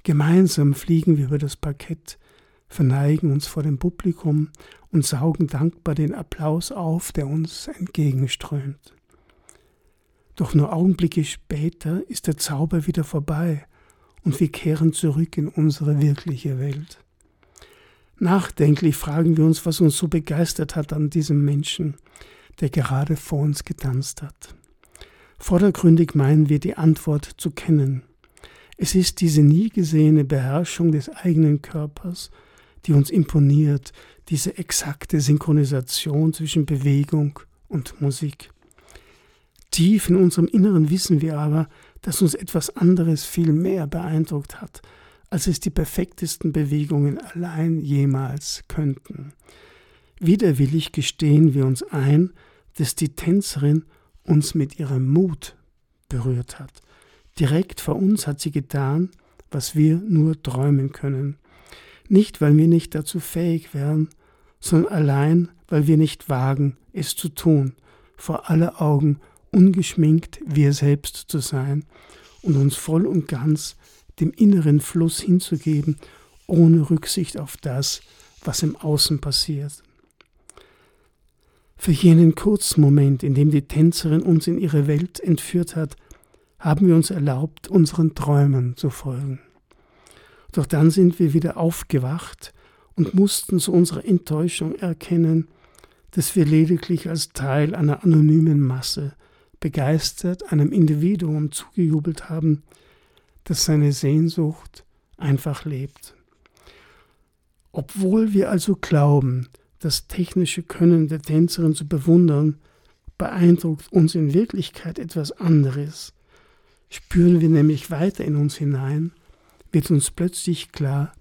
Gemeinsam fliegen wir über das Parkett, verneigen uns vor dem Publikum und saugen dankbar den Applaus auf, der uns entgegenströmt. Doch nur Augenblicke später ist der Zauber wieder vorbei und wir kehren zurück in unsere wirkliche Welt. Nachdenklich fragen wir uns, was uns so begeistert hat an diesem Menschen, der gerade vor uns getanzt hat. Vordergründig meinen wir die Antwort zu kennen. Es ist diese nie gesehene Beherrschung des eigenen Körpers, die uns imponiert, diese exakte Synchronisation zwischen Bewegung und Musik. Tief in unserem Inneren wissen wir aber, dass uns etwas anderes viel mehr beeindruckt hat, als es die perfektesten Bewegungen allein jemals könnten. Widerwillig gestehen wir uns ein, dass die Tänzerin uns mit ihrem Mut berührt hat. Direkt vor uns hat sie getan, was wir nur träumen können. Nicht, weil wir nicht dazu fähig wären, sondern allein, weil wir nicht wagen, es zu tun, vor aller Augen ungeschminkt wir selbst zu sein und uns voll und ganz dem inneren Fluss hinzugeben, ohne Rücksicht auf das, was im Außen passiert. Für jenen kurzen Moment, in dem die Tänzerin uns in ihre Welt entführt hat, haben wir uns erlaubt, unseren Träumen zu folgen. Doch dann sind wir wieder aufgewacht und mussten zu unserer Enttäuschung erkennen, dass wir lediglich als Teil einer anonymen Masse begeistert einem Individuum zugejubelt haben, das seine Sehnsucht einfach lebt. Obwohl wir also glauben, das technische Können der Tänzerin zu bewundern, beeindruckt uns in Wirklichkeit etwas anderes. Spüren wir nämlich weiter in uns hinein, wird uns plötzlich klar,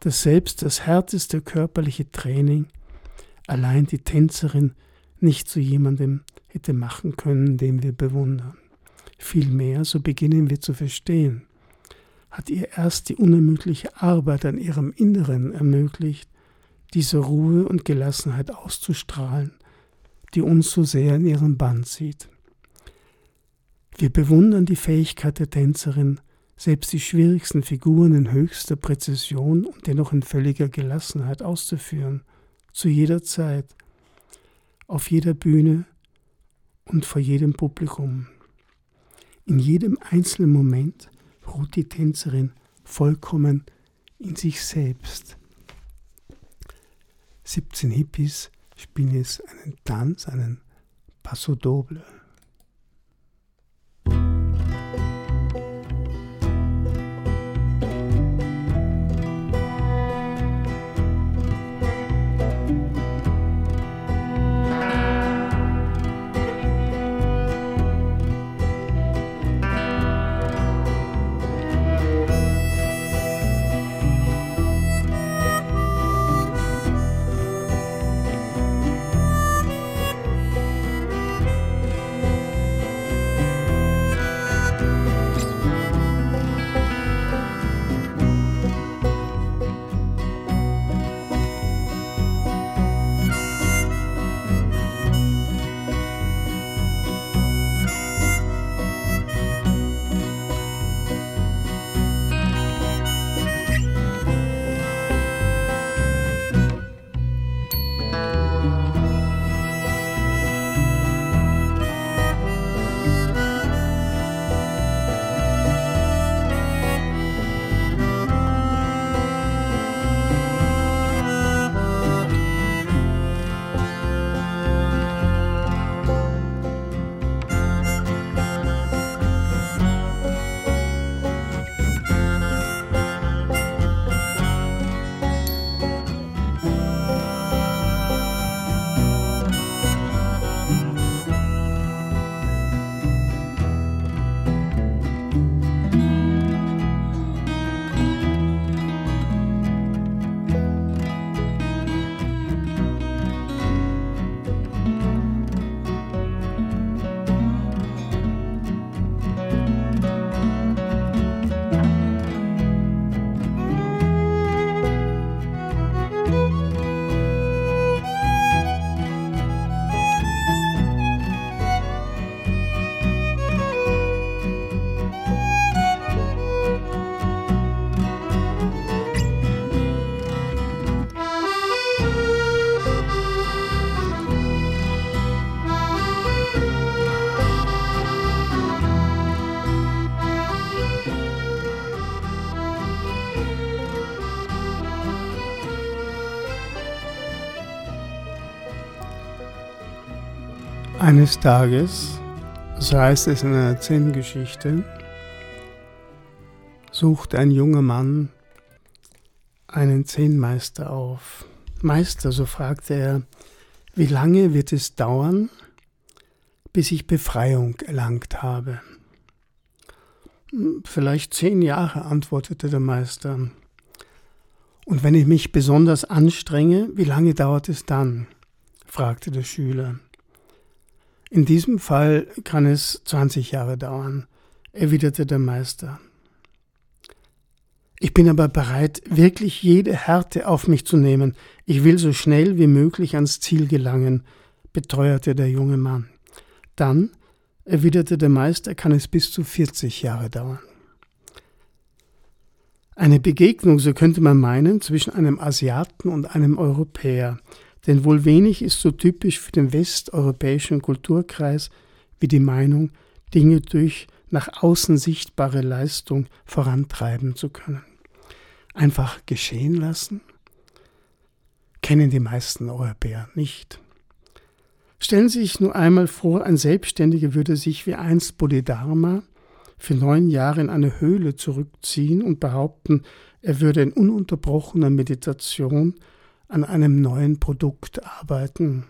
dass selbst das härteste körperliche Training allein die Tänzerin nicht zu jemandem hätte machen können, den wir bewundern. Vielmehr, so beginnen wir zu verstehen, hat ihr erst die unermüdliche Arbeit an ihrem Inneren ermöglicht, diese Ruhe und Gelassenheit auszustrahlen, die uns so sehr in ihren Bann zieht. Wir bewundern die Fähigkeit der Tänzerin, selbst die schwierigsten Figuren in höchster Präzision und dennoch in völliger Gelassenheit auszuführen, zu jeder Zeit, auf jeder Bühne und vor jedem Publikum. In jedem einzelnen Moment ruht die Tänzerin vollkommen in sich selbst. 17 Hippies spielen jetzt einen Tanz, einen Passo Doble. Eines Tages, so heißt es in einer Zen-Geschichte, sucht ein junger Mann einen Zen-Meister auf. Meister, so fragte er, wie lange wird es dauern, bis ich Befreiung erlangt habe? Hm, vielleicht zehn Jahre, antwortete der Meister. Und wenn ich mich besonders anstrenge, wie lange dauert es dann? fragte der Schüler. In diesem Fall kann es 20 Jahre dauern, erwiderte der Meister. Ich bin aber bereit, wirklich jede Härte auf mich zu nehmen. Ich will so schnell wie möglich ans Ziel gelangen, beteuerte der junge Mann. Dann, erwiderte der Meister, kann es bis zu 40 Jahre dauern. Eine Begegnung, so könnte man meinen, zwischen einem Asiaten und einem Europäer. Denn wohl wenig ist so typisch für den westeuropäischen Kulturkreis wie die Meinung, Dinge durch nach außen sichtbare Leistung vorantreiben zu können. Einfach geschehen lassen? Kennen die meisten Europäer nicht. Stellen Sie sich nur einmal vor, ein Selbstständiger würde sich wie einst Bodhidharma für neun Jahre in eine Höhle zurückziehen und behaupten, er würde in ununterbrochener Meditation an einem neuen Produkt arbeiten.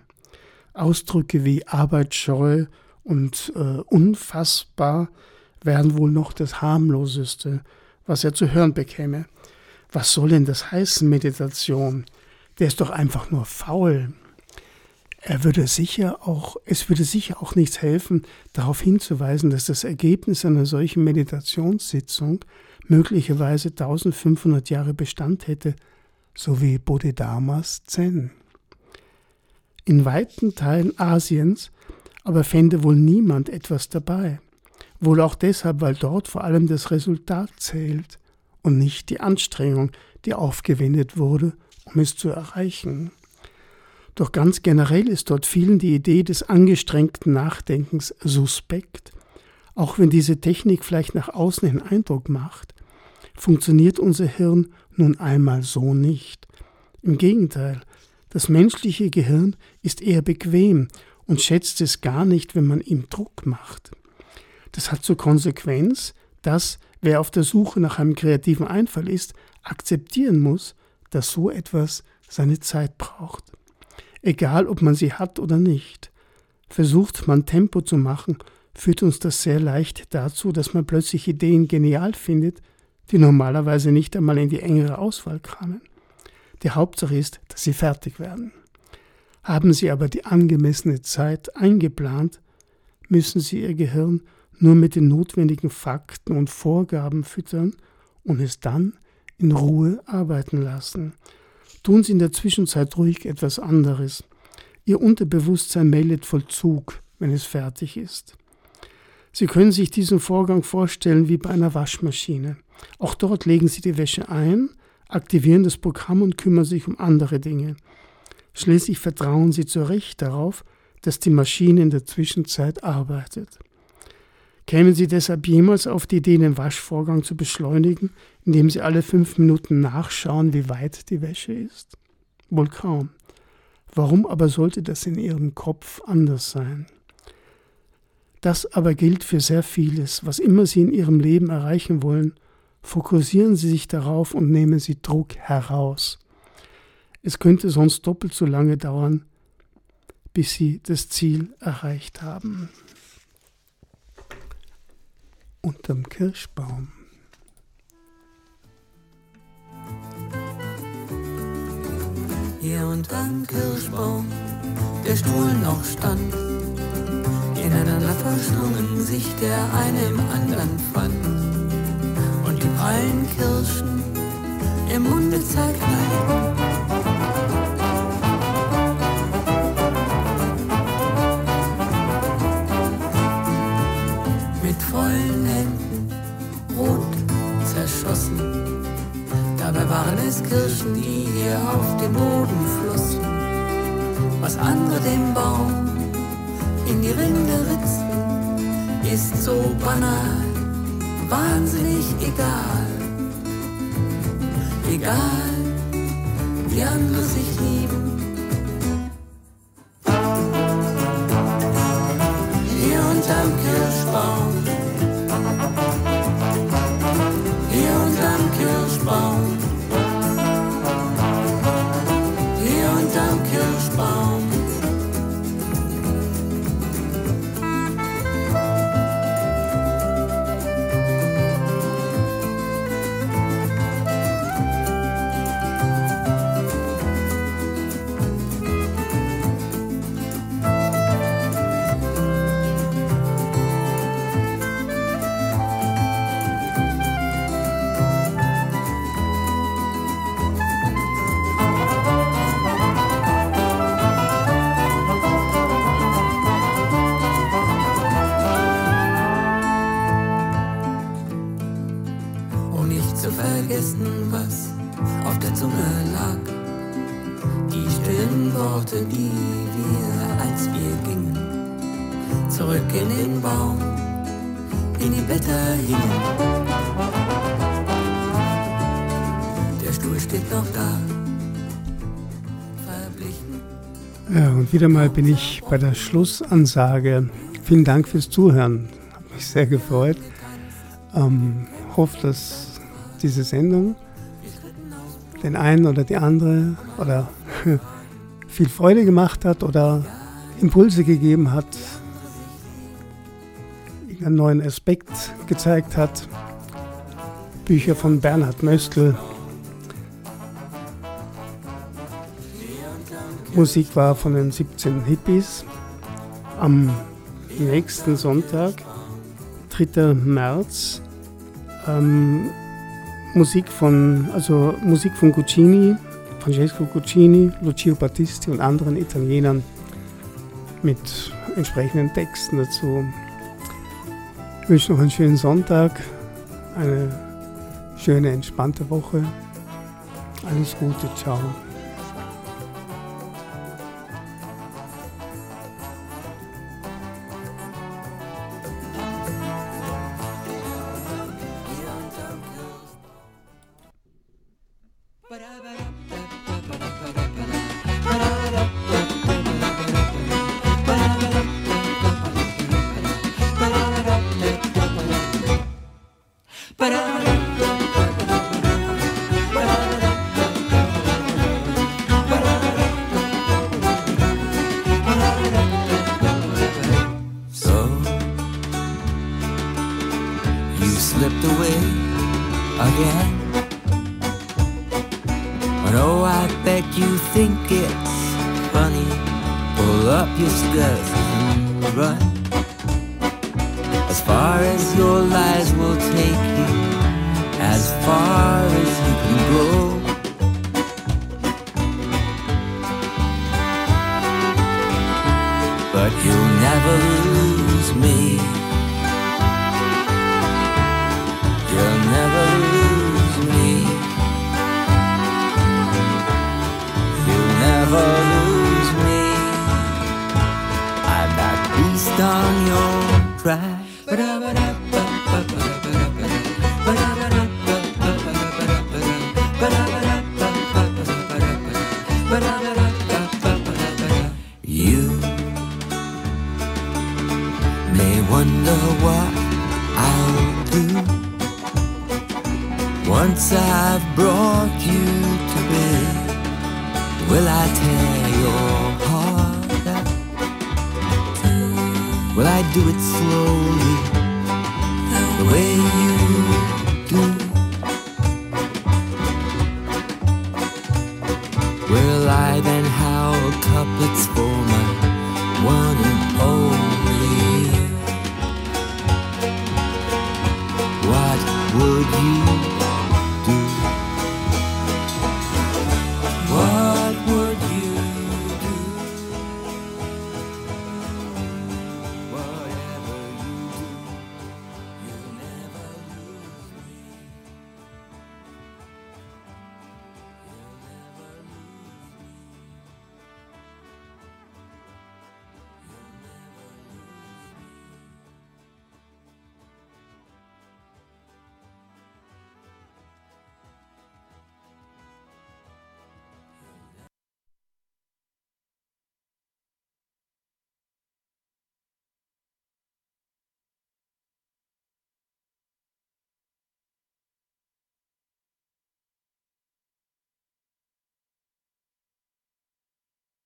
Ausdrücke wie arbeitsscheu und äh, unfassbar wären wohl noch das harmloseste, was er zu hören bekäme. Was soll denn das heißen, Meditation? Der ist doch einfach nur faul. Er würde sicher auch, es würde sicher auch nichts helfen, darauf hinzuweisen, dass das Ergebnis einer solchen Meditationssitzung möglicherweise 1500 Jahre Bestand hätte, so wie Bodhidharmas Zen. In weiten Teilen Asiens aber fände wohl niemand etwas dabei. Wohl auch deshalb, weil dort vor allem das Resultat zählt und nicht die Anstrengung, die aufgewendet wurde, um es zu erreichen. Doch ganz generell ist dort vielen die Idee des angestrengten Nachdenkens suspekt. Auch wenn diese Technik vielleicht nach außen hin Eindruck macht, funktioniert unser Hirn nun einmal so nicht. Im Gegenteil, das menschliche Gehirn ist eher bequem und schätzt es gar nicht, wenn man ihm Druck macht. Das hat zur Konsequenz, dass wer auf der Suche nach einem kreativen Einfall ist, akzeptieren muss, dass so etwas seine Zeit braucht. Egal, ob man sie hat oder nicht. Versucht man Tempo zu machen, führt uns das sehr leicht dazu, dass man plötzlich Ideen genial findet, die normalerweise nicht einmal in die engere Auswahl kamen. Die Hauptsache ist, dass sie fertig werden. Haben Sie aber die angemessene Zeit eingeplant, müssen Sie Ihr Gehirn nur mit den notwendigen Fakten und Vorgaben füttern und es dann in Ruhe arbeiten lassen. Tun Sie in der Zwischenzeit ruhig etwas anderes. Ihr Unterbewusstsein meldet Vollzug, wenn es fertig ist. Sie können sich diesen Vorgang vorstellen wie bei einer Waschmaschine. Auch dort legen Sie die Wäsche ein, aktivieren das Programm und kümmern sich um andere Dinge. Schließlich vertrauen sie zu Recht darauf, dass die Maschine in der Zwischenzeit arbeitet. Kämen Sie deshalb jemals auf die Idee, den Waschvorgang zu beschleunigen, indem Sie alle fünf Minuten nachschauen, wie weit die Wäsche ist? Wohl kaum. Warum aber sollte das in Ihrem Kopf anders sein? Das aber gilt für sehr vieles. Was immer Sie in Ihrem Leben erreichen wollen, fokussieren Sie sich darauf und nehmen Sie Druck heraus. Es könnte sonst doppelt so lange dauern, bis sie das Ziel erreicht haben. Unterm Kirschbaum. Hier unterm Kirschbaum der Stuhl noch stand, ineinander verschlungen sich der eine im anderen fand. Und die prallen Kirschen im Munde zerknallt. Dabei waren es Kirschen, die hier auf dem Boden flossen. Was andere dem Baum in die Rinde ritzen, ist so banal, wahnsinnig egal. Egal, wie andere sich lieben. Wieder mal bin ich bei der Schlussansage. Vielen Dank fürs Zuhören. Hat mich sehr gefreut. Ähm, hoffe, dass diese Sendung den einen oder die andere oder *laughs* viel Freude gemacht hat oder Impulse gegeben hat, einen neuen Aspekt gezeigt hat. Bücher von Bernhard Möstl. Musik war von den 17 Hippies. Am nächsten Sonntag, 3. März, ähm, Musik von, also Musik von Guccini, Francesco Guccini, Lucio Battisti und anderen Italienern mit entsprechenden Texten dazu. Ich wünsche noch einen schönen Sonntag, eine schöne, entspannte Woche. Alles Gute, ciao.